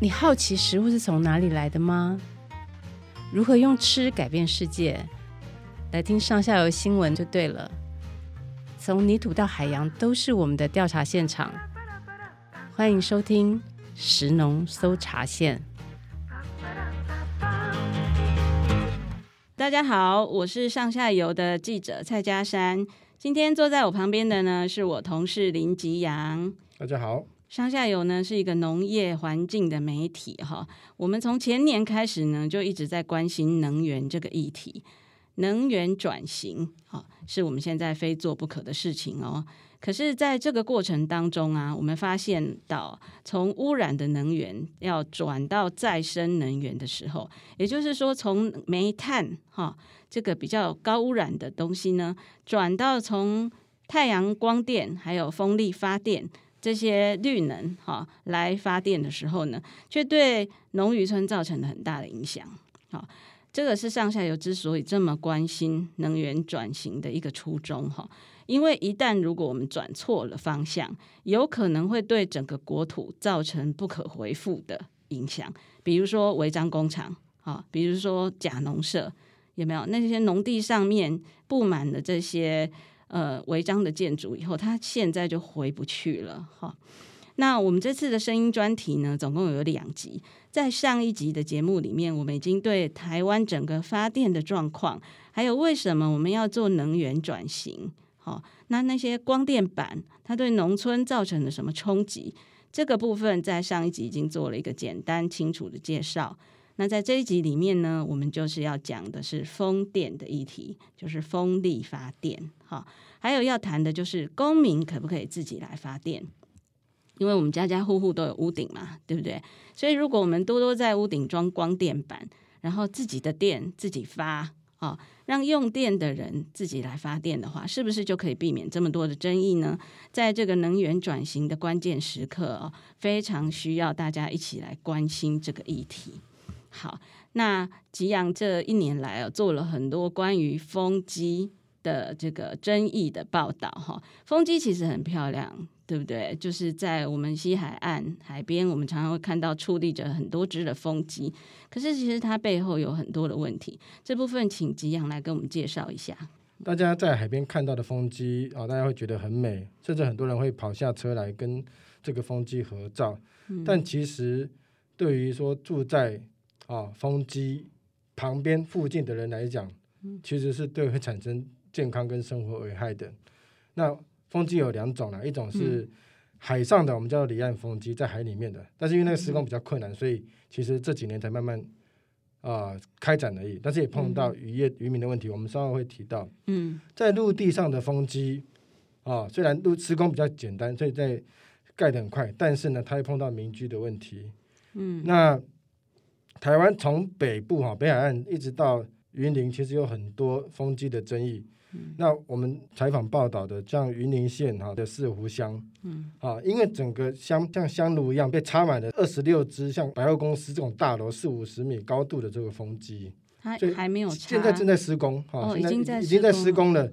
你好奇食物是从哪里来的吗？如何用吃改变世界？来听上下游新闻就对了。从泥土到海洋，都是我们的调查现场。欢迎收听食农搜查线。大家好，我是上下游的记者蔡佳珊。今天坐在我旁边的呢，是我同事林吉洋。大家好。上下游呢是一个农业环境的媒体哈，我们从前年开始呢就一直在关心能源这个议题，能源转型哈是我们现在非做不可的事情哦。可是，在这个过程当中啊，我们发现到从污染的能源要转到再生能源的时候，也就是说从煤炭哈这个比较高污染的东西呢，转到从太阳光电还有风力发电。这些绿能哈来发电的时候呢，却对农渔村造成了很大的影响。好，这个是上下游之所以这么关心能源转型的一个初衷哈。因为一旦如果我们转错了方向，有可能会对整个国土造成不可回复的影响。比如说违章工厂啊，比如说假农舍，有没有？那些农地上面布满了这些。呃，违章的建筑以后，它现在就回不去了哈。那我们这次的声音专题呢，总共有两集。在上一集的节目里面，我们已经对台湾整个发电的状况，还有为什么我们要做能源转型，好，那那些光电板它对农村造成了什么冲击，这个部分在上一集已经做了一个简单清楚的介绍。那在这一集里面呢，我们就是要讲的是风电的议题，就是风力发电，哈，还有要谈的就是公民可不可以自己来发电？因为我们家家户户都有屋顶嘛，对不对？所以如果我们多多在屋顶装光电板，然后自己的电自己发，啊，让用电的人自己来发电的话，是不是就可以避免这么多的争议呢？在这个能源转型的关键时刻哦，非常需要大家一起来关心这个议题。好，那吉阳这一年来啊，做了很多关于风机的这个争议的报道哈。风机其实很漂亮，对不对？就是在我们西海岸海边，我们常常会看到矗立着很多只的风机。可是其实它背后有很多的问题，这部分请吉阳来跟我们介绍一下。大家在海边看到的风机啊，大家会觉得很美，甚至很多人会跑下车来跟这个风机合照。嗯。但其实对于说住在啊，风机旁边附近的人来讲，其实是对会产生健康跟生活危害的。那风机有两种啦，一种是海上的，我们叫做离岸风机，在海里面的，但是因为那个施工比较困难，所以其实这几年才慢慢啊、呃、开展而已。但是也碰到渔业渔民的问题，我们稍后会提到。嗯，在陆地上的风机啊，虽然陆施工比较简单，所以在盖得很快，但是呢，它会碰到民居的问题。嗯，那。台湾从北部哈北海岸一直到云林，其实有很多风机的争议。嗯、那我们采访报道的，像云林县哈的四湖乡，嗯，啊，因为整个乡像香炉一样被插满了二十六只像百货公司这种大楼四五十米高度的这个风机，它还没有插，现在正在施工哈，哦、现在已经在施工了，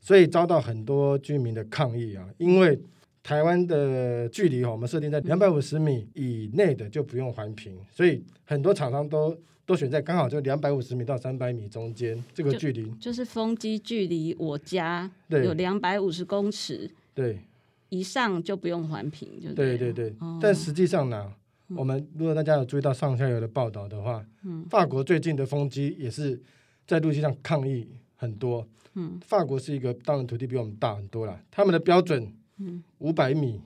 所以遭到很多居民的抗议啊，因为。台湾的距离哈，我们设定在两百五十米以内的就不用环评，所以很多厂商都都选在刚好就两百五十米到三百米中间这个距离，就，是风机距离我家有两百五十公尺，对，以上就不用环评，就对对对。哦、但实际上呢，我们如果大家有注意到上下游的报道的话，嗯，法国最近的风机也是在陆地上抗议很多，嗯，法国是一个当然土地比我们大很多了，他们的标准。五百米，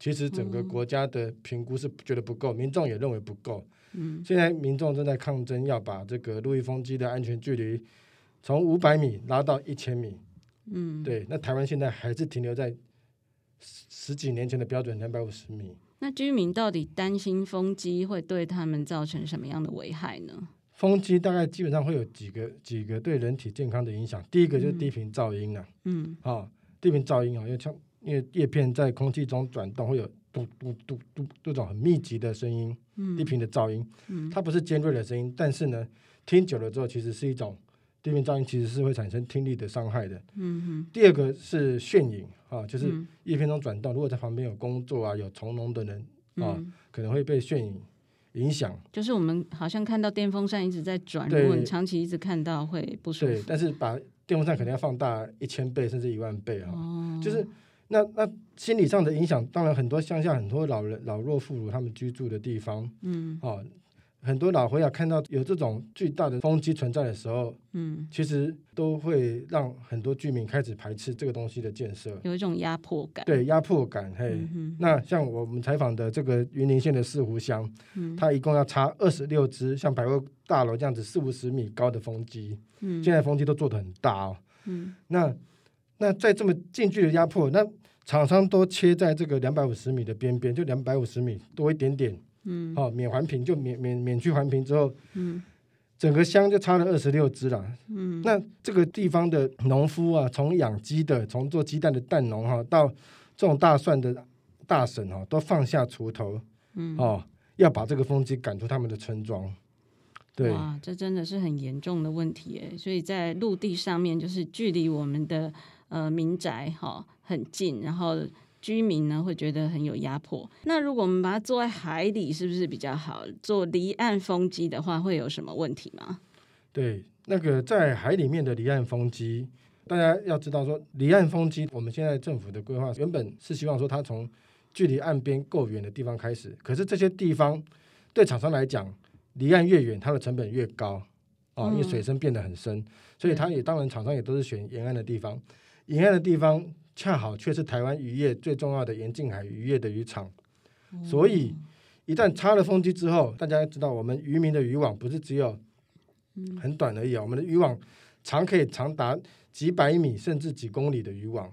其实整个国家的评估是觉得不够，民众也认为不够。嗯，现在民众正在抗争，要把这个陆域风机的安全距离从五百米拉到一千米。嗯，对，那台湾现在还是停留在十十几年前的标准两百五十米。那居民到底担心风机会对他们造成什么样的危害呢？风机大概基本上会有几个几个对人体健康的影响。第一个就是低频噪音啊。嗯，啊、哦，低频噪音啊，因为像。因为叶片在空气中转动，会有嘟嘟嘟嘟这种很密集的声音，嗯、低频的噪音。嗯、它不是尖锐的声音，但是呢，听久了之后，其实是一种低频噪音，其实是会产生听力的伤害的。嗯、哼第二个是眩影啊，就是叶片中转动，如果在旁边有工作啊、有从农的人啊，嗯、可能会被眩影影响。就是我们好像看到电风扇一直在转，如果你长期一直看到会不舒服。对，但是把电风扇可能要放大一千倍甚至一万倍啊、哦，就是那那心理上的影响，当然很多乡下很多老人老弱妇孺他们居住的地方，嗯，哦。很多老回啊，看到有这种巨大的风机存在的时候，嗯，其实都会让很多居民开始排斥这个东西的建设，有一种压迫感。对，压迫感。嘿，嗯、那像我们采访的这个云林县的四湖乡，嗯，它一共要插二十六支像百货大楼这样子四五十米高的风机，嗯，现在风机都做得很大哦，嗯，那那在这么近距离压迫，那厂商都切在这个两百五十米的边边，就两百五十米多一点点。嗯，好、哦，免环评就免免免去环评之后，嗯，整个乡就差了二十六只了。嗯，那这个地方的农夫啊，从养鸡的，从做鸡蛋的蛋农哈、啊，到种大蒜的大婶哈、啊，都放下锄头，嗯，哦，要把这个风机赶出他们的村庄。对，哇，这真的是很严重的问题诶。所以在陆地上面，就是距离我们的呃民宅哈、哦、很近，然后。居民呢会觉得很有压迫。那如果我们把它做在海里，是不是比较好？做离岸风机的话，会有什么问题吗？对，那个在海里面的离岸风机，大家要知道说，离岸风机，我们现在政府的规划原本是希望说它从距离岸边够远的地方开始。可是这些地方对厂商来讲，离岸越远，它的成本越高哦，因为水深变得很深，嗯、所以它也当然厂商也都是选沿岸的地方，沿岸的地方。恰好却是台湾渔业最重要的沿近海渔业的渔场，所以一旦插了风机之后，大家知道我们渔民的渔网不是只有很短而已啊，我们的渔网长可以长达几百米甚至几公里的渔网。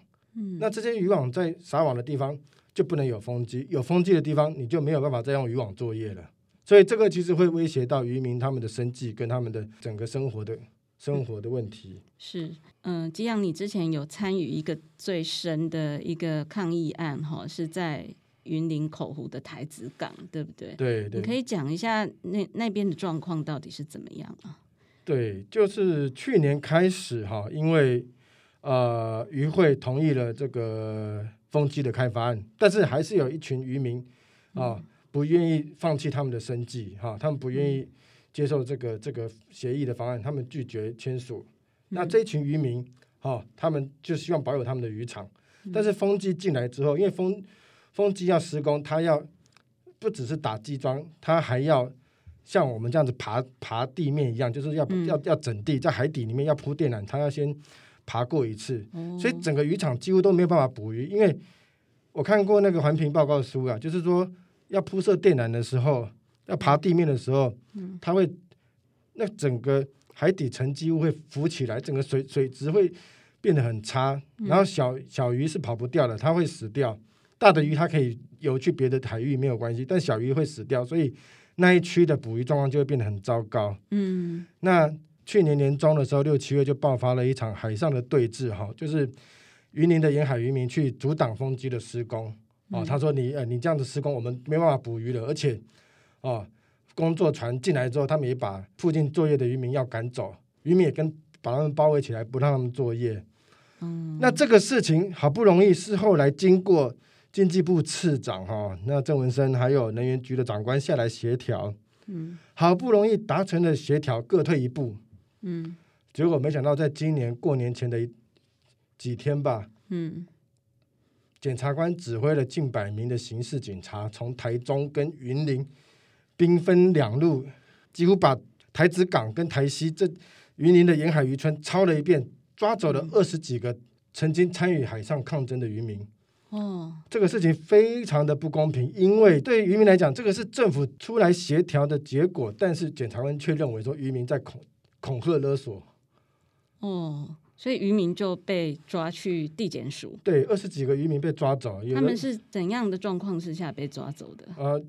那这些渔网在撒网的地方就不能有风机，有风机的地方你就没有办法再用渔网作业了。所以这个其实会威胁到渔民他们的生计跟他们的整个生活的。生活的问题是，嗯、呃，吉阳，你之前有参与一个最深的一个抗议案，哈，是在云林口湖的台子港，对不对？对，对，你可以讲一下那那边的状况到底是怎么样啊？对，就是去年开始哈，因为呃渔会同意了这个风机的开发案，但是还是有一群渔民啊、呃、不愿意放弃他们的生计哈，他们不愿意、嗯。接受这个这个协议的方案，他们拒绝签署。那这一群渔民，哈、哦，他们就希望保有他们的渔场。但是风机进来之后，因为风风机要施工，它要不只是打基桩，它还要像我们这样子爬爬地面一样，就是要、嗯、要要整地，在海底里面要铺电缆，它要先爬过一次。哦、所以整个渔场几乎都没有办法捕鱼。因为我看过那个环评报告书啊，就是说要铺设电缆的时候。要爬地面的时候，它会那整个海底沉积物会浮起来，整个水水质会变得很差。然后小小鱼是跑不掉的，它会死掉。大的鱼它可以游去别的海域没有关系，但小鱼会死掉，所以那一区的捕鱼状况就会变得很糟糕。嗯，那去年年中的时候，六七月就爆发了一场海上的对峙，哈，就是云林的沿海渔民去阻挡风机的施工。哦，他说你呃你这样子施工，我们没办法捕鱼了，而且。哦，工作船进来之后，他们也把附近作业的渔民要赶走，渔民也跟把他们包围起来，不让他们作业。嗯，那这个事情好不容易是后来经过经济部次长哈、哦，那郑文生还有能源局的长官下来协调，嗯，好不容易达成了协调，各退一步，嗯，结果没想到在今年过年前的几天吧，嗯。检察官指挥了近百名的刑事警察，从台中跟云林兵分两路，几乎把台子港跟台西这云林的沿海渔村抄了一遍，抓走了二十几个曾经参与海上抗争的渔民。哦，这个事情非常的不公平，因为对于渔民来讲，这个是政府出来协调的结果，但是检察官却认为说渔民在恐恐吓勒索。哦。所以渔民就被抓去地检署。对，二十几个渔民被抓走。他们是怎样的状况之下被抓走的？呃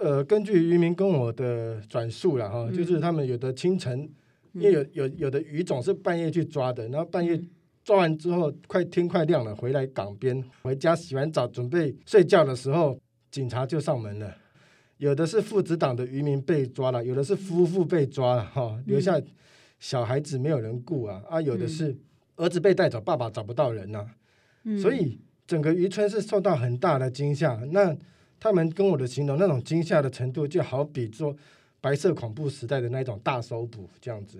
呃，根据渔民跟我的转述了哈，就是他们有的清晨，嗯、因为有有有的鱼总是半夜去抓的，然后半夜抓完之后，快天快亮了，回来港边回家洗完澡准备睡觉的时候，警察就上门了。有的是父子档的渔民被抓了，有的是夫妇被抓了哈，留下。小孩子没有人顾啊啊，有的是儿子被带走，爸爸找不到人呐、啊，嗯、所以整个渔村是受到很大的惊吓。那他们跟我的形容那种惊吓的程度，就好比做白色恐怖时代的那种大搜捕这样子。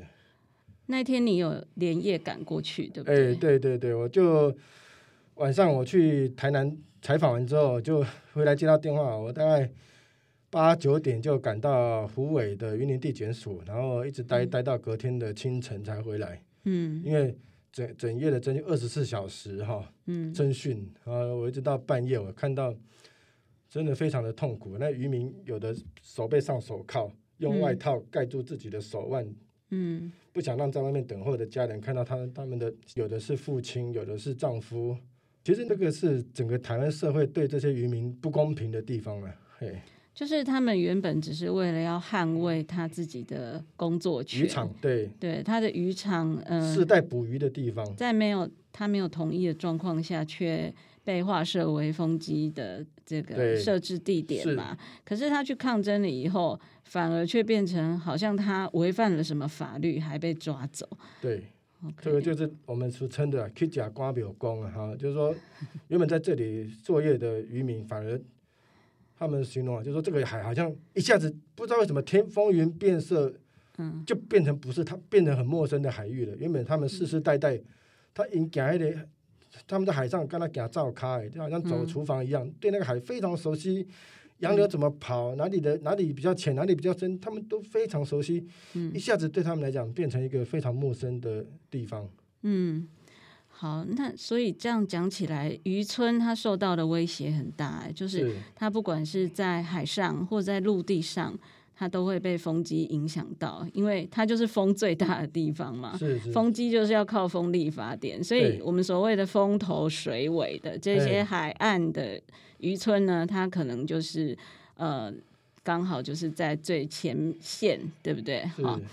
那天你有连夜赶过去，对不对？哎、欸，对对对，我就晚上我去台南采访完之后，就回来接到电话，我大概八九点就赶到湖尾的云林地检署，然后一直待待到隔天的清晨才回来。嗯，因为整整夜的侦讯二十四小时哈，嗯，侦讯啊，我一直到半夜，我看到真的非常的痛苦。那渔民有的手背上手铐，用外套盖住自己的手腕。嗯。不想让在外面等候的家人看到他们，他们的有的是父亲，有的是丈夫。其实那个是整个台湾社会对这些渔民不公平的地方了。嘿，就是他们原本只是为了要捍卫他自己的工作权，渔场对对，他的渔场，嗯、呃，世代捕鱼的地方，在没有他没有同意的状况下，却被划设为风机的这个设置地点嘛。是可是他去抗争了以后。反而却变成好像他违反了什么法律，还被抓走。对.这个就是我们俗称的“去假瓜表功”啊，哈，就是说原本在这里作业的渔民，反而他们形容啊，就是说这个海好像一下子不知道为什么天风云变色，嗯，就变成不是他，变成很陌生的海域了。原本他们世世代代，他应该的，他们在海上跟他讲照开，就好像走厨房一样，嗯、对那个海非常熟悉。洋流怎么跑？哪里的哪里比较浅？哪里比较深？他们都非常熟悉。嗯，一下子对他们来讲，变成一个非常陌生的地方。嗯，好，那所以这样讲起来，渔村它受到的威胁很大，就是它不管是在海上或在陆地上，它都会被风机影响到，因为它就是风最大的地方嘛。是是，风机就是要靠风力发电，所以我们所谓的风头水尾的这些海岸的。渔村呢，它可能就是呃，刚好就是在最前线，对不对？好是，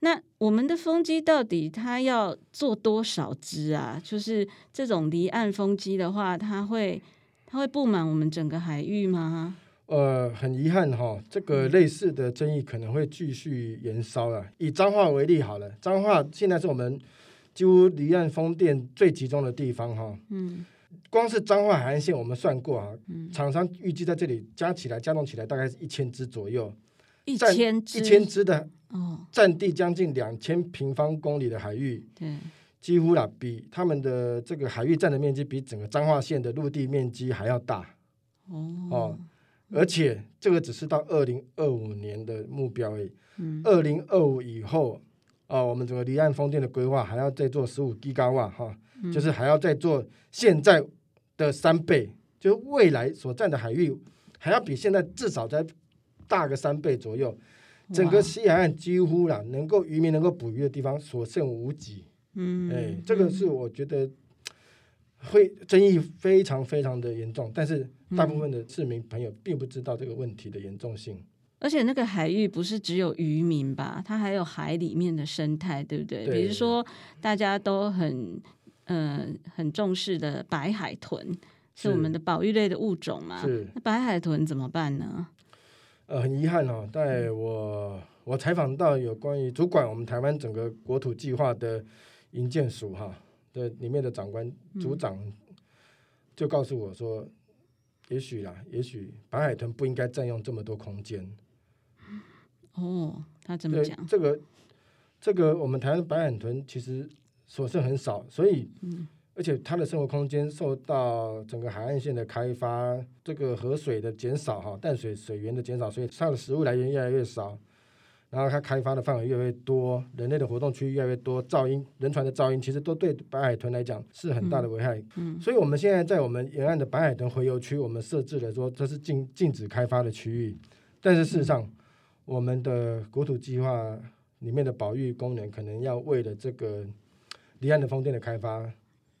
那我们的风机到底它要做多少只啊？就是这种离岸风机的话，它会它会布满我们整个海域吗？呃，很遗憾哈，这个类似的争议可能会继续延烧了。以彰化为例好了，彰化现在是我们几乎离岸风电最集中的地方哈。嗯。光是彰化海岸线，我们算过啊，厂商预计在这里加起来、加总起来大概是一千只左右，一千只，一千只的，哦，占地将近两千平方公里的海域，对，几乎啦，比他们的这个海域占的面积比整个彰化县的陆地面积还要大，哦，哦，而且这个只是到二零二五年的目标而已，嗯，二零二五以后，啊，我们整个离岸风电的规划还要再做十五吉瓦哈。就是还要再做现在的三倍，就是未来所占的海域还要比现在至少再大个三倍左右。整个西海岸几乎啦，能够渔民能够捕鱼的地方所剩无几。嗯，哎，这个是我觉得会争议非常非常的严重，但是大部分的市民朋友并不知道这个问题的严重性。而且那个海域不是只有渔民吧？它还有海里面的生态，对不对？对，比如说大家都很。嗯、呃，很重视的白海豚是我们的保育类的物种嘛？是。那白海豚怎么办呢？呃，很遗憾哦，在我我采访到有关于主管我们台湾整个国土计划的营建署哈的里面的长官组长就告诉我说，嗯、也许啦，也许白海豚不应该占用这么多空间。哦，他怎么讲？这个这个，我们台湾白海豚其实。所剩很少，所以，而且它的生活空间受到整个海岸线的开发，这个河水的减少，哈，淡水水源的减少，所以它的食物来源越来越少。然后它开发的范围越来越多，人类的活动区域越来越多，噪音、人船的噪音，其实都对白海豚来讲是很大的危害。嗯，所以我们现在在我们沿岸的白海豚回游区，我们设置了说这是禁禁止开发的区域，但是事实上，我们的国土计划里面的保育功能可能要为了这个。离岸的风电的开发，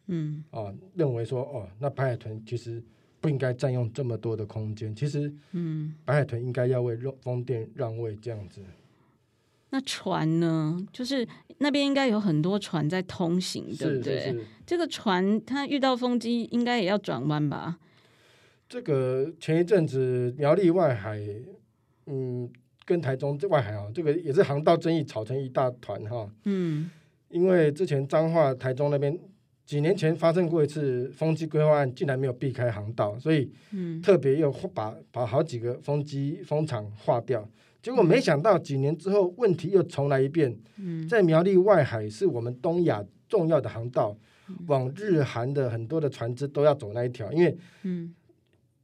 嗯，啊，认为说，哦，那白海豚其实不应该占用这么多的空间。其实，嗯，白海豚应该要为风电让位这样子。那船呢？就是那边应该有很多船在通行，对不对？是是是。这个船它遇到风机，应该也要转弯吧？这个前一阵子苗栗外海，嗯，跟台中这外海啊，这个也是航道争议，吵成一大团哈。嗯。因为之前彰化、台中那边几年前发生过一次风机规划案，竟然没有避开航道，所以特别又把把好几个风机风场划掉。结果没想到几年之后，问题又重来一遍。在苗栗外海是我们东亚重要的航道，往日韩的很多的船只都要走那一条，因为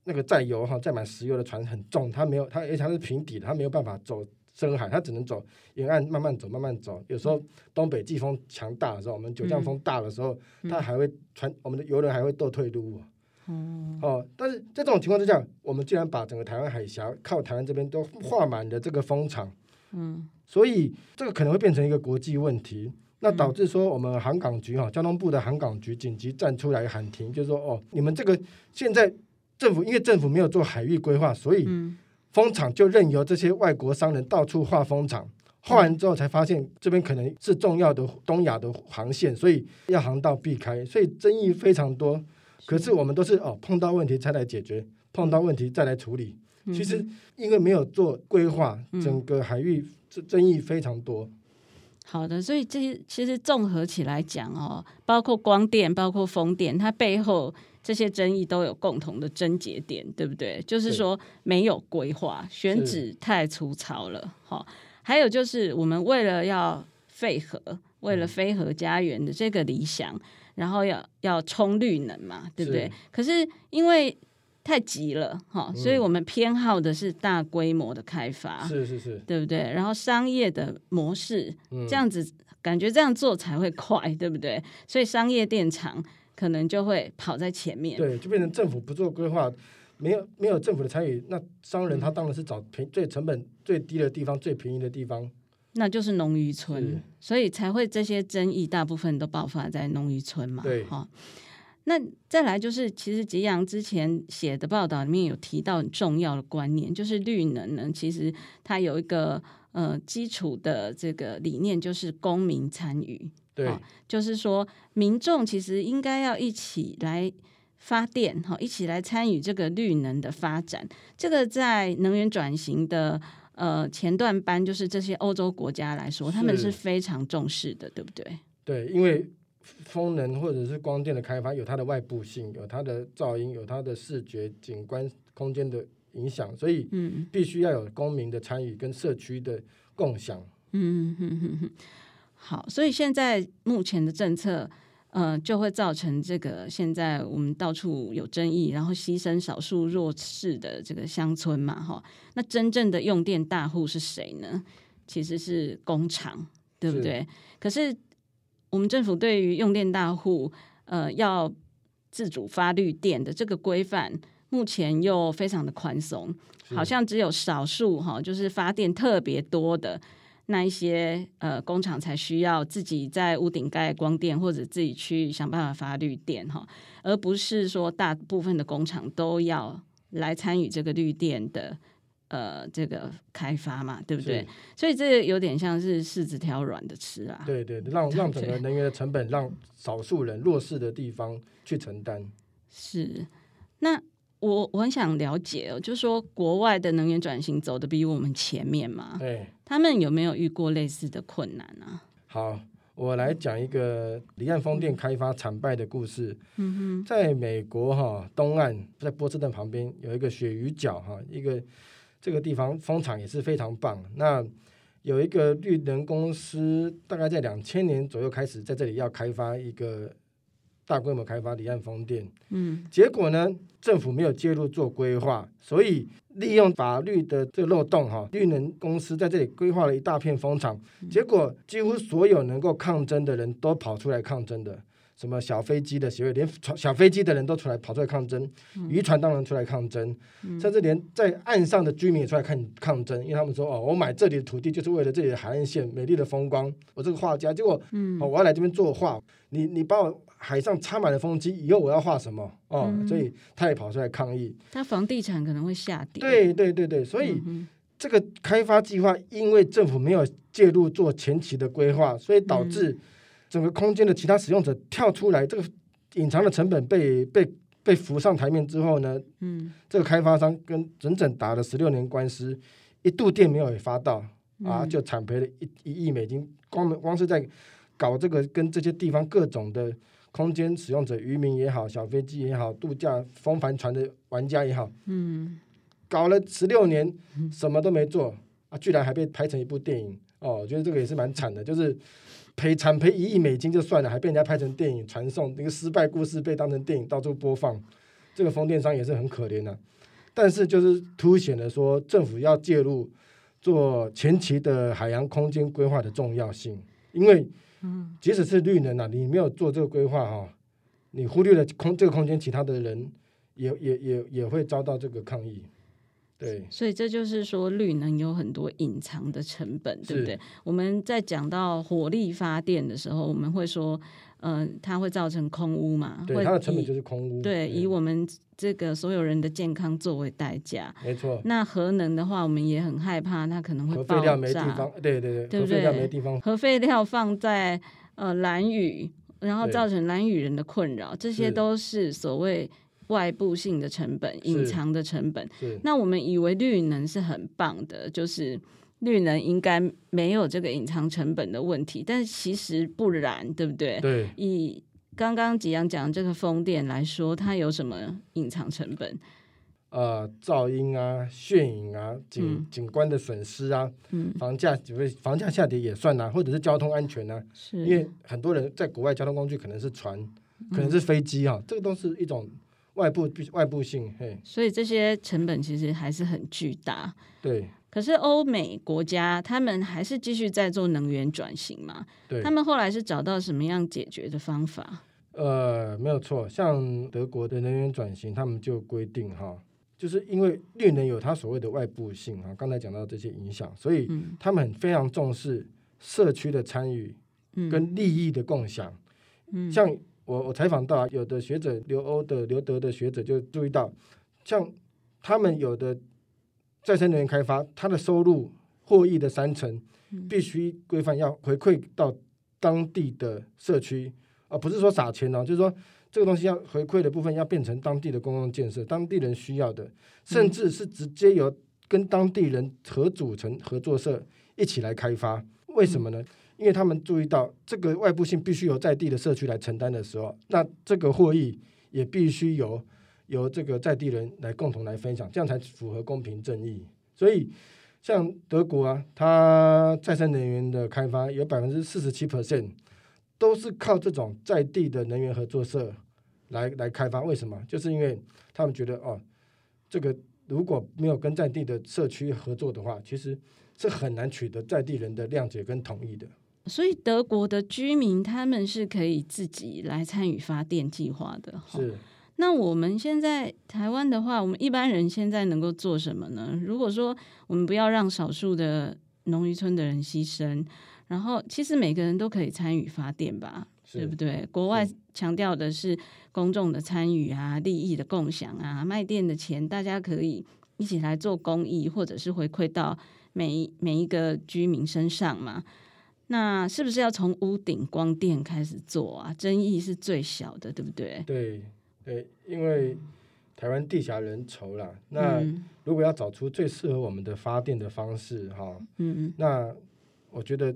那个载油哈载满石油的船很重，它没有它而且它是平底的，它没有办法走深海，它只能走沿岸慢慢走慢慢走。有时候东北季风强大的时候，我们九降风大的时候，它还会船我们的游轮还会倒退路。嗯、哦，但是在这种情况之下，我们竟然把整个台湾海峡靠台湾这边都画满了这个风场，嗯，所以这个可能会变成一个国际问题，那导致说我们航港局哈、哦，交通部的航港局紧急站出来喊停，就是说哦，你们这个现在政府因为政府没有做海域规划，所以风场就任由这些外国商人到处画风场，画完之后才发现这边可能是重要的东亚的航线，所以要航道避开，所以争议非常多。可是我们都是哦，碰到问题才来解决，碰到问题再来处理。嗯、其实因为没有做规划，嗯、整个海域争争议非常多。好的，所以这些其实综合起来讲哦，包括光电，包括风电，它背后这些争议都有共同的症结点，对不对？就是说没有规划，选址太粗糙了。好，还有就是我们为了要废核，为了非核家园的这个理想。嗯然后要要冲绿能嘛，对不对？是，可是因为太急了哈，嗯、所以我们偏好的是大规模的开发，是是是，对不对？然后商业的模式，嗯、这样子感觉这样做才会快，对不对？所以商业电厂可能就会跑在前面，对，就变成政府不做规划，没有没有政府的参与，那商人他当然是找平最成本最低的地方，最便宜的地方。那就是农渔村，所以才会这些争议大部分都爆发在农渔村嘛。对，哈。那再来就是，其实吉阳之前写的报道里面有提到很重要的观念，就是绿能呢，其实它有一个呃基础的这个理念，就是公民参与。对，就是说民众其实应该要一起来发电，哈，一起来参与这个绿能的发展。这个在能源转型的。呃，前段班就是这些欧洲国家来说，他们是非常重视的，对不对？对，因为风能或者是光电的开发有它的外部性，有它的噪音，有它的视觉景观空间的影响，所以嗯，必须要有公民的参与跟社区的共享。嗯哼哼哼，好，所以现在目前的政策。呃，就会造成这个现在我们到处有争议，然后牺牲少数弱势的这个乡村嘛，哈。那真正的用电大户是谁呢？其实是工厂，对不对？是。可是我们政府对于用电大户，呃，要自主发绿电的这个规范，目前又非常的宽松，好像只有少数哈，就是发电特别多的。那一些呃工厂才需要自己在屋顶盖光电，或者自己去想办法发绿电哈，而不是说大部分的工厂都要来参与这个绿电的呃这个开发嘛，对不对？所以这有点像是柿子挑软的吃啊。对对，让让整个能源的成本让少数人弱势的地方去承担。是，那。我我很想了解哦，就是说国外的能源转型走的比我们前面嘛？对，他们有没有遇过类似的困难啊？好，我来讲一个离岸风电开发惨败的故事。嗯哼，在美国哈东岸，在波士顿旁边有一个鳕鱼角哈，一个这个地方风场也是非常棒。那有一个绿能公司，大概在两千年左右开始在这里要开发一个。大规模开发离岸风电，嗯，结果呢，政府没有介入做规划，所以利用法律的这个漏洞，哈，绿能公司在这里规划了一大片风场，结果几乎所有能够抗争的人都跑出来抗争的。什么小飞机的协会，连小飞机的人都出来跑出来抗争，渔船当然出来抗争，嗯、甚至连在岸上的居民也出来抗抗争，因为他们说哦，我买这里的土地就是为了这里的海岸线美丽的风光，我这个画家，结果、嗯哦、我要来这边作画，你你把我海上插满了风机，以后我要画什么哦？嗯、所以他也跑出来抗议，他房地产可能会下跌。对对对对，所以、嗯、这个开发计划因为政府没有介入做前期的规划，所以导致、嗯。整个空间的其他使用者跳出来，这个隐藏的成本被被被浮上台面之后呢，嗯，这个开发商跟整整打了十六年官司，一度电没有发到啊，就惨赔了一一亿美金，光光是在搞这个跟这些地方各种的空间使用者、渔民也好，小飞机也好，度假风帆船的玩家也好，嗯，搞了十六年，什么都没做啊，居然还被拍成一部电影。哦，我觉得这个也是蛮惨的，就是赔惨赔一亿美金就算了，还被人家拍成电影传送，那个失败故事被当成电影到处播放，这个风电商也是很可怜的、啊。但是就是凸显了说，政府要介入做前期的海洋空间规划的重要性，因为。嗯，即使是绿能啊，你没有做这个规划哈，你忽略了空这个空间，其他的人也也也也会遭到这个抗议。对，所以这就是说，绿能有很多隐藏的成本，对不对？我们在讲到火力发电的时候，我们会说，嗯、呃，它会造成空污嘛？对，它的成本就是空污。对，以我们这个所有人的健康作为代价。没错。那核能的话，我们也很害怕它可能会爆炸。核废料没地方，对对对，对不对？核废料没地方。核废料放在呃蓝雨，然后造成蓝雨人的困扰，这些都是所谓。外部性的成本，隐藏的成本。那我们以为绿能是很棒的，就是绿能应该没有这个隐藏成本的问题，但是其实不然，对不对？对。以刚刚吉阳讲这个风电来说，它有什么隐藏成本？呃，噪音啊，眩影啊，景景观的损失啊，嗯，房价只会房价下跌也算啊，或者是交通安全啊，是因为很多人在国外交通工具可能是船，可能是飞机啊，嗯，这个都是一种。外部外部性，嘿，所以这些成本其实还是很巨大。对，可是欧美国家他们还是继续在做能源转型嘛？对，他们后来是找到什么样解决的方法？呃，没有错，像德国的能源转型，他们就规定哈，就是因为绿能有它所谓的外部性啊，刚才讲到这些影响，所以他们非常重视社区的参与跟利益的共享，嗯，像。我我采访到啊，有的学者留欧的留德的学者就注意到，像他们有的再生能源开发，他的收入获益的三成，必须规范要回馈到当地的社区，而不是说撒钱哦，就是说这个东西要回馈的部分要变成当地的公共建设，当地人需要的，甚至是直接由跟当地人合组成合作社一起来开发，为什么呢？因为他们注意到这个外部性必须由在地的社区来承担的时候，那这个获益也必须由由这个在地人来共同来分享，这样才符合公平正义。所以，像德国啊，它再生能源的开发有百分之四十七 percent 都是靠这种在地的能源合作社来来开发。为什么？就是因为他们觉得哦，这个如果没有跟在地的社区合作的话，其实是很难取得在地人的谅解跟同意的。所以德国的居民他们是可以自己来参与发电计划的。是。那我们现在台湾的话，我们一般人现在能够做什么呢？如果说我们不要让少数的农渔村的人牺牲，然后其实每个人都可以参与发电吧，对不对？国外强调的是公众的参与啊，利益的共享啊，卖电的钱大家可以一起来做公益，或者是回馈到每每一个居民身上嘛。那是不是要从屋顶光电开始做啊？争议是最小的，对不对？对对，因为台湾地狭人稠啦。那如果要找出最适合我们的发电的方式，哈，嗯嗯，那我觉得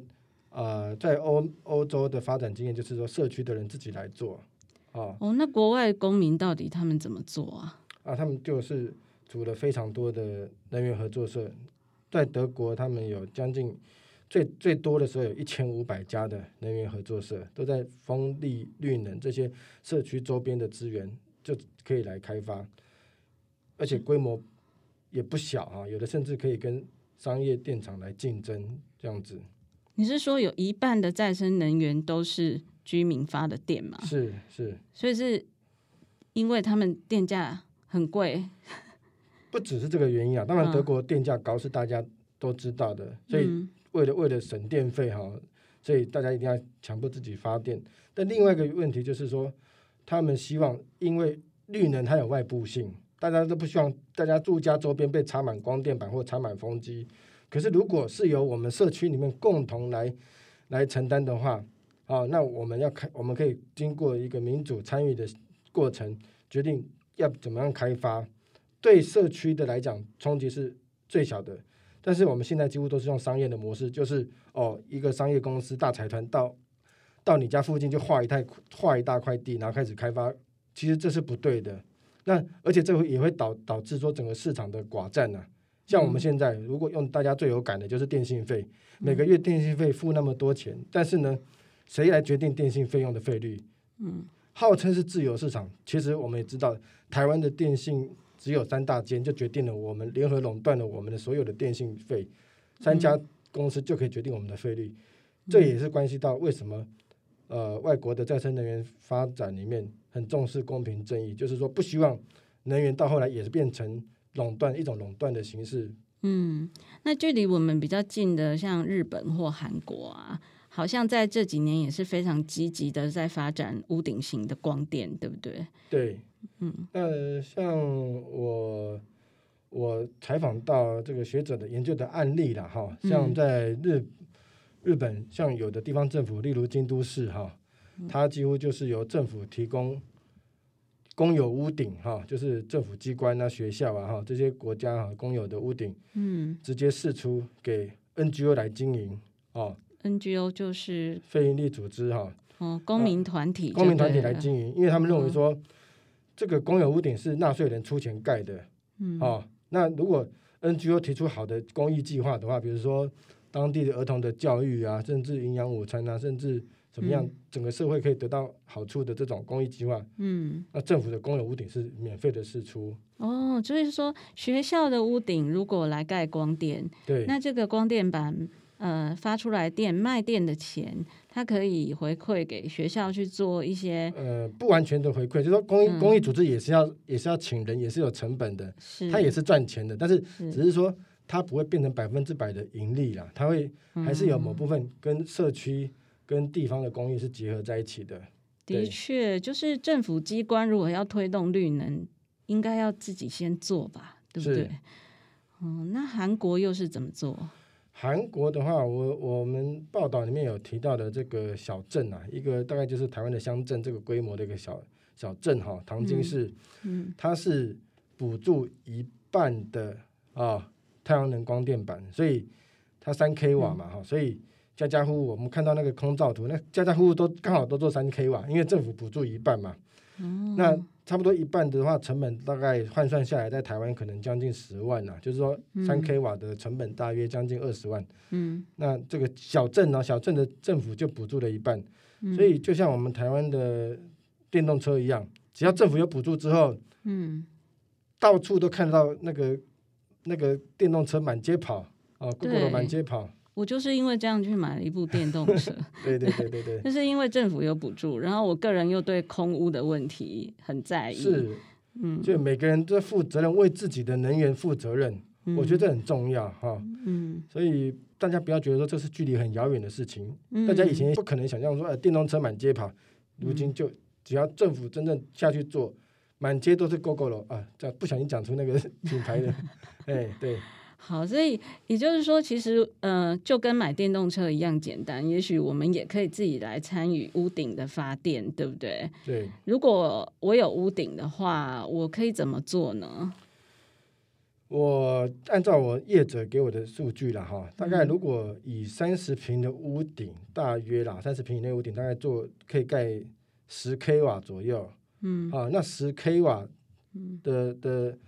啊、呃，在欧欧洲的发展经验就是说，社区的人自己来做啊。哦，那国外公民到底他们怎么做啊？啊，他们就是组了非常多的能源合作社，在德国他们有将近。最最多的时候有一千五百家的能源合作社，都在风力、绿能这些社区周边的资源就可以来开发，而且规模也不小啊，有的甚至可以跟商业电厂来竞争这样子。你是说有一半的再生能源都是居民发的电吗？是是，所以是因为他们电价很贵，不只是这个原因啊。当然，德国电价高是大家都知道的，所以。为了为了省电费哈，所以大家一定要强迫自己发电。但另外一个问题就是说，他们希望因为绿能它有外部性，大家都不希望大家住家周边被插满光电板或插满风机。可是如果是由我们社区里面共同来来承担的话，啊，那我们要开，我们可以经过一个民主参与的过程，决定要怎么样开发，对社区的来讲冲击是最小的。但是我们现在几乎都是用商业的模式，就是哦，一个商业公司大财团到到你家附近就划一块划一大块地，然后开始开发，其实这是不对的。那而且这会也会导导致说整个市场的寡占啊。像我们现在如果用大家最有感的就是电信费，每个月电信费付那么多钱，但是呢，谁来决定电信费用的费率？嗯，号称是自由市场，其实我们也知道，台湾的电信只有三大间就决定了我们联合垄断了我们的所有的电信费，三家公司就可以决定我们的费率，这也是关系到为什么呃外国的再生能源发展里面很重视公平正义，就是说不希望能源到后来也是变成。垄断一种垄断的形式。嗯，那距离我们比较近的，像日本或韩国啊，好像在这几年也是非常积极的在发展屋顶型的光电，对不对？对，嗯，那像我我采访到这个学者的研究的案例了哈，像在日、嗯、日本，像有的地方政府，例如京都市哈，它几乎就是由政府提供。公有屋顶哈，就是政府机关啊、学校啊哈，这些国家哈公有的屋顶，嗯，直接释出给 NGO 来经营哦。NGO 就是非营利组织哈，哦，公民团体，公民团体来经营，因为他们认为说，这个公有屋顶是纳税人出钱盖的，嗯，哦，那如果 NGO 提出好的公益计划的话，比如说当地的儿童的教育啊，甚至营养午餐啊，甚至。怎么样？整个社会可以得到好处的这种公益计划，嗯，那政府的公有屋顶是免费的释出。哦，就是说学校的屋顶如果来盖光电，对，那这个光电板呃发出来电卖电的钱，它可以回馈给学校去做一些呃不完全的回馈，就是说公益、嗯、公益组织也是要也是要请人，也是有成本的，是它也是赚钱的，但是只是说它不会变成百分之百的盈利啦，它会还是有某部分跟社区。跟地方的公益是结合在一起的。的确，就是政府机关如果要推动绿能，应该要自己先做吧，对不对？嗯，那韩国又是怎么做？韩国的话，我我们报道里面有提到的这个小镇啊，一个大概就是台湾的乡镇这个规模的一个小小镇哈，唐津市，嗯，嗯，它是补助一半的啊太阳能光电板，所以它三 k 瓦嘛哈，嗯，所以。家家户户，我们看到那个空照图，那家家户户都刚好都做三 k 瓦，因为政府补助一半嘛。嗯、那差不多一半的话，成本大概换算下来，在台湾可能将近十万呐、啊。就是说，三 k 瓦的成本大约将近二十万。嗯。那这个小镇呢，小镇的政府就补助了一半。嗯、所以就像我们台湾的电动车一样，只要政府有补助之后，嗯，到处都看到那个那个电动车满街跑啊，Google 满街跑。我就是因为这样去买了一部电动车，对对对对对，就是因为政府有补助，然后我个人又对空污的问题很在意，是，嗯，就每个人都负责任，为自己的能源负责任，嗯、我觉得这很重要哈，嗯，所以大家不要觉得说这是距离很遥远的事情，嗯、大家以前不可能想象说，呃，电动车满街跑，如今就只要政府真正下去做，满街都是 Gogoro 啊，这不小心讲出那个 品牌的，哎，对。好，所以也就是说，其实呃，就跟买电动车一样简单。也许我们也可以自己来参与屋顶的发电，对不对？对。如果我有屋顶的话，我可以怎么做呢？我按照我业者给我的数据了哈，大概如果以三十平的屋顶，大约啦，三十平以内屋顶大概做可以盖十 k 瓦左右。嗯。啊，那十 k 瓦的的。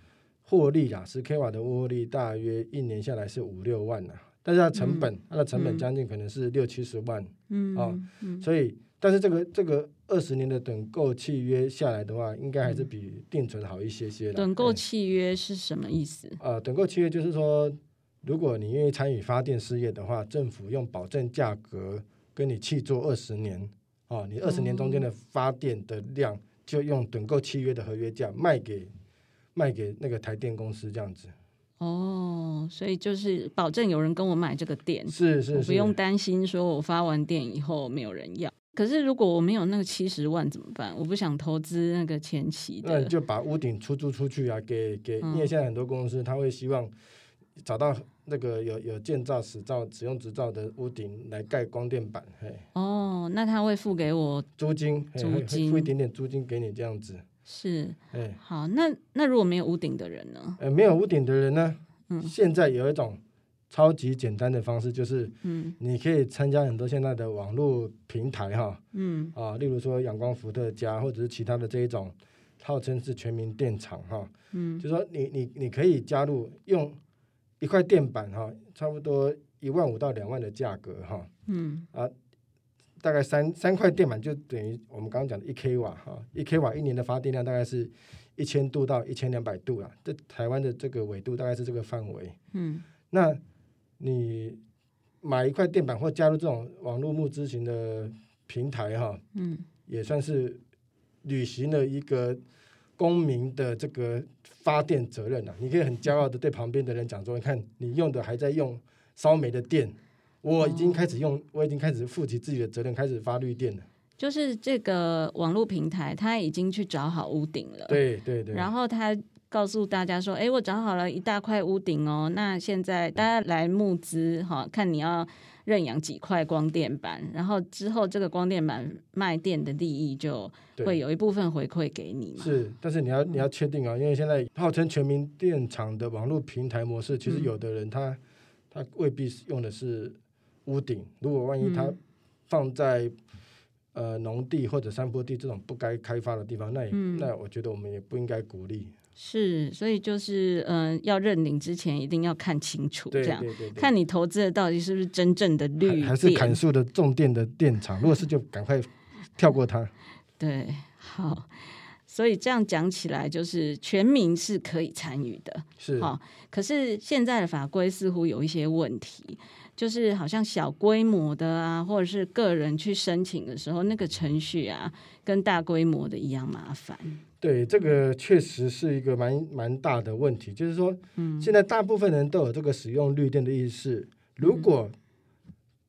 获利啦，十 k 瓦的获利大约一年下来是五六万呐，但是它成本，嗯、它的成本将近可能是六七十万，嗯，啊，嗯、所以，但是这个这个二十年的等购契约下来的话，应该还是比定存好一些些的。等购契约是什么意思？啊，等购契约就是说，如果你愿意参与发电事业的话，政府用保证价格跟你契作二十年，啊，你二十年中间的发电的量，就用等购契约的合约价卖给。卖给那个台电公司这样子，哦，所以就是保证有人跟我买这个电，是是是，不用担心说我发完电以后没有人要。可是如果我没有那个七十万怎么办？我不想投资那个前期的，那你就把屋顶出租出去啊，给给，因为现在很多公司他会希望找到那个有有建造使照使用执照的屋顶来盖光电板，嘿。哦，那他会付给我租金，租金付一点点租金给你这样子。是，哎，好，那那如果没有屋顶的人呢？呃，没有屋顶的人呢？嗯，现在有一种超级简单的方式，就是嗯，你可以参加很多现在的网络平台哈，嗯。啊，例如说阳光伏特加或者是其他的这一种，号称是全民电厂哈，嗯，就说你你你可以加入用一块电板哈，差不多一万五到两万的价格哈，嗯。啊。大概三三块电板就等于我们刚刚讲的一 k 瓦哈，一 k 瓦一年的发电量大概是一千度到一千两百度啦。这台湾的这个纬度大概是这个范围。嗯，那你买一块电板或加入这种网络募资型的平台哈，嗯，也算是履行了一个公民的这个发电责任啊。你可以很骄傲的对旁边的人讲说，你看你用的还在用烧煤的电。我已经开始用，我已经开始负起自己的责任，开始发绿电了。就是这个网络平台，他已经去找好屋顶了。对对对。然后他告诉大家说：“哎，我找好了一大块屋顶哦，那现在大家来募资哈，看你要认养几块光电板，然后之后这个光电板卖电的利益就会有一部分回馈给你嘛。”是，但是你要你要确定啊，因为现在号称全民电厂的网络平台模式，其实有的人他、嗯、他未必用的是。屋顶，如果万一它放在、嗯、呃农地或者山坡地这种不该开发的地方，那也、嗯、那我觉得我们也不应该鼓励。是，所以就是嗯、呃，要认领之前一定要看清楚，这样看你投资的到底是不是真正的绿电，还是砍树的重电的电厂。如果是，就赶快跳过它。对，好。所以这样讲起来，就是全民是可以参与的，是好。可是现在的法规似乎有一些问题。就是好像小规模的啊，或者是个人去申请的时候，那个程序啊，跟大规模的一样麻烦。对，这个确实是一个蛮蛮大的问题。就是说，嗯，现在大部分人都有这个使用绿电的意识。如果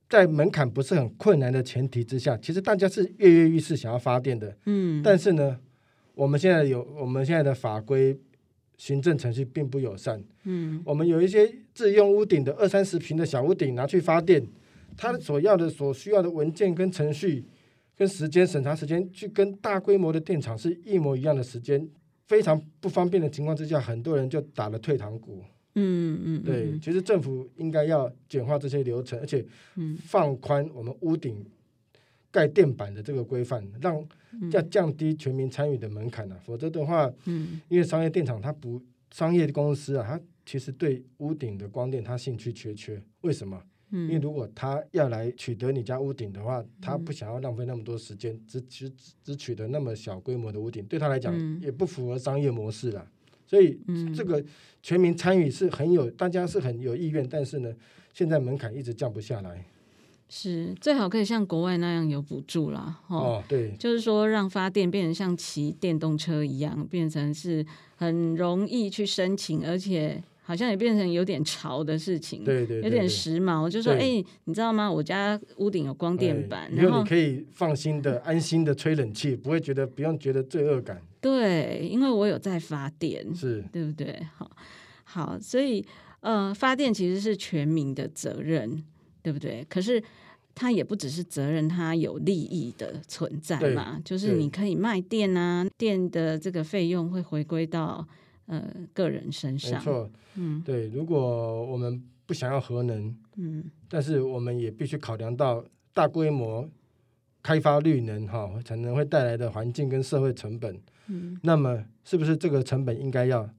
在门槛不是很困难的前提之下，其实大家是跃跃欲试想要发电的。嗯，但是呢，我们现在有我们现在的法规。行政程序并不友善。嗯，我们有一些自用屋顶的二三十平的小屋顶拿去发电，它所要的、所需要的文件跟程序跟时间审查时间，去跟大规模的电厂是一模一样的时间，非常不方便的情况之下，很多人就打了退堂鼓。嗯嗯，对，其实政府应该要简化这些流程，而且放宽我们屋顶盖电板的这个规范，让。要降低全民参与的门槛啊，否则的话，嗯，因为商业电厂它不商业公司啊，它其实对屋顶的光电它兴趣缺缺。为什么？嗯，因为如果他要来取得你家屋顶的话，他不想要浪费那么多时间，只只只取得那么小规模的屋顶，对他来讲也不符合商业模式了。所以这个全民参与是很有，大家是很有意愿，但是呢，现在门槛一直降不下来。是最好可以像国外那样有补助啦，哦，对，就是说让发电变成像骑电动车一样，变成是很容易去申请，而且好像也变成有点潮的事情，对对，对，对，有点时髦。就说，哎、欸，你知道吗？我家屋顶有光电板，然后你可以放心的、安心的吹冷气，不会觉得不用觉得罪恶感。对，因为我有在发电，是对不对？好，好，所以呃，发电其实是全民的责任，对不对？可是。它也不只是责任，它有利益的存在嘛，就是你可以卖电啊，电的这个费用会回归到呃个人身上。没错，嗯，对。如果我们不想要核能，嗯，但是我们也必须考量到大规模开发绿能哈，可能会带来的环境跟社会成本。嗯，那么是不是这个成本应该要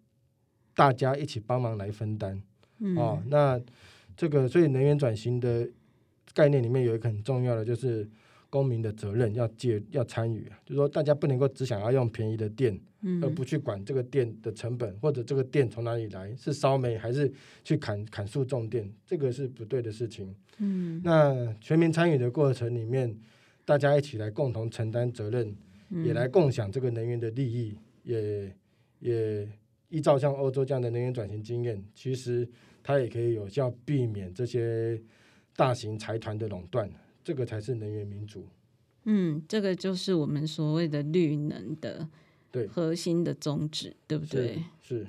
大家一起帮忙来分担？嗯，哦，那这个所以能源转型的。概念里面有一个很重要的，就是公民的责任要介要参与，就是说大家不能够只想要用便宜的电，嗯，而不去管这个电的成本或者这个电从哪里来，是烧煤还是去砍砍树种电，这个是不对的事情。嗯，那全民参与的过程里面，大家一起来共同承担责任，也来共享这个能源的利益，也也依照像欧洲这样的能源转型经验，其实它也可以有效避免这些。大型财团的垄断，这个才是能源民主。嗯，这个就是我们所谓的绿能的核心的宗旨，对，对不对？是。是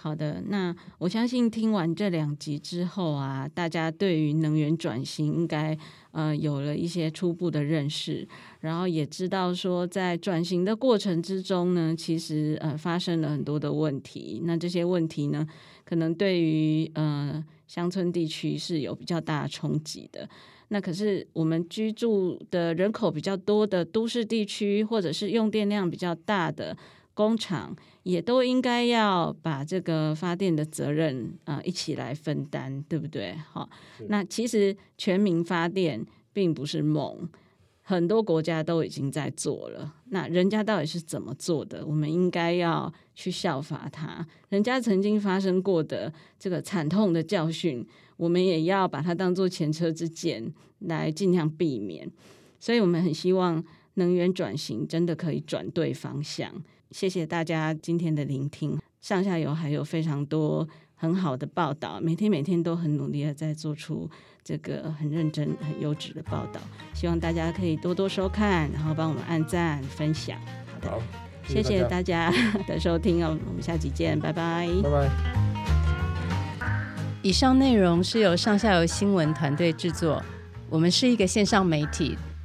好的，那我相信听完这两集之后啊，大家对于能源转型应该呃有了一些初步的认识，然后也知道说在转型的过程之中呢，其实呃发生了很多的问题。那这些问题呢，可能对于呃乡村地区是有比较大的冲击的。那可是我们居住的人口比较多的都市地区，或者是用电量比较大的工厂，也都应该要把这个发电的责任啊、呃、一起来分担，对不对？好，那其实全民发电并不是梦。很多国家都已经在做了，那人家到底是怎么做的？我们应该要去效法他。人家曾经发生过的这个惨痛的教训，我们也要把它当做前车之鉴来尽量避免。所以，我们很希望能源转型真的可以转对方向。谢谢大家今天的聆听，上下游还有非常多很好的报道，每天每天都很努力的在做出。这个很认真、很优质的报道，希望大家可以多多收看，然后帮我们按赞、分享。好的，好，谢谢大家 的收听哦，我们下期见，拜拜，拜拜。以上内容是由上下游新闻团队制作，我们是一个线上媒体，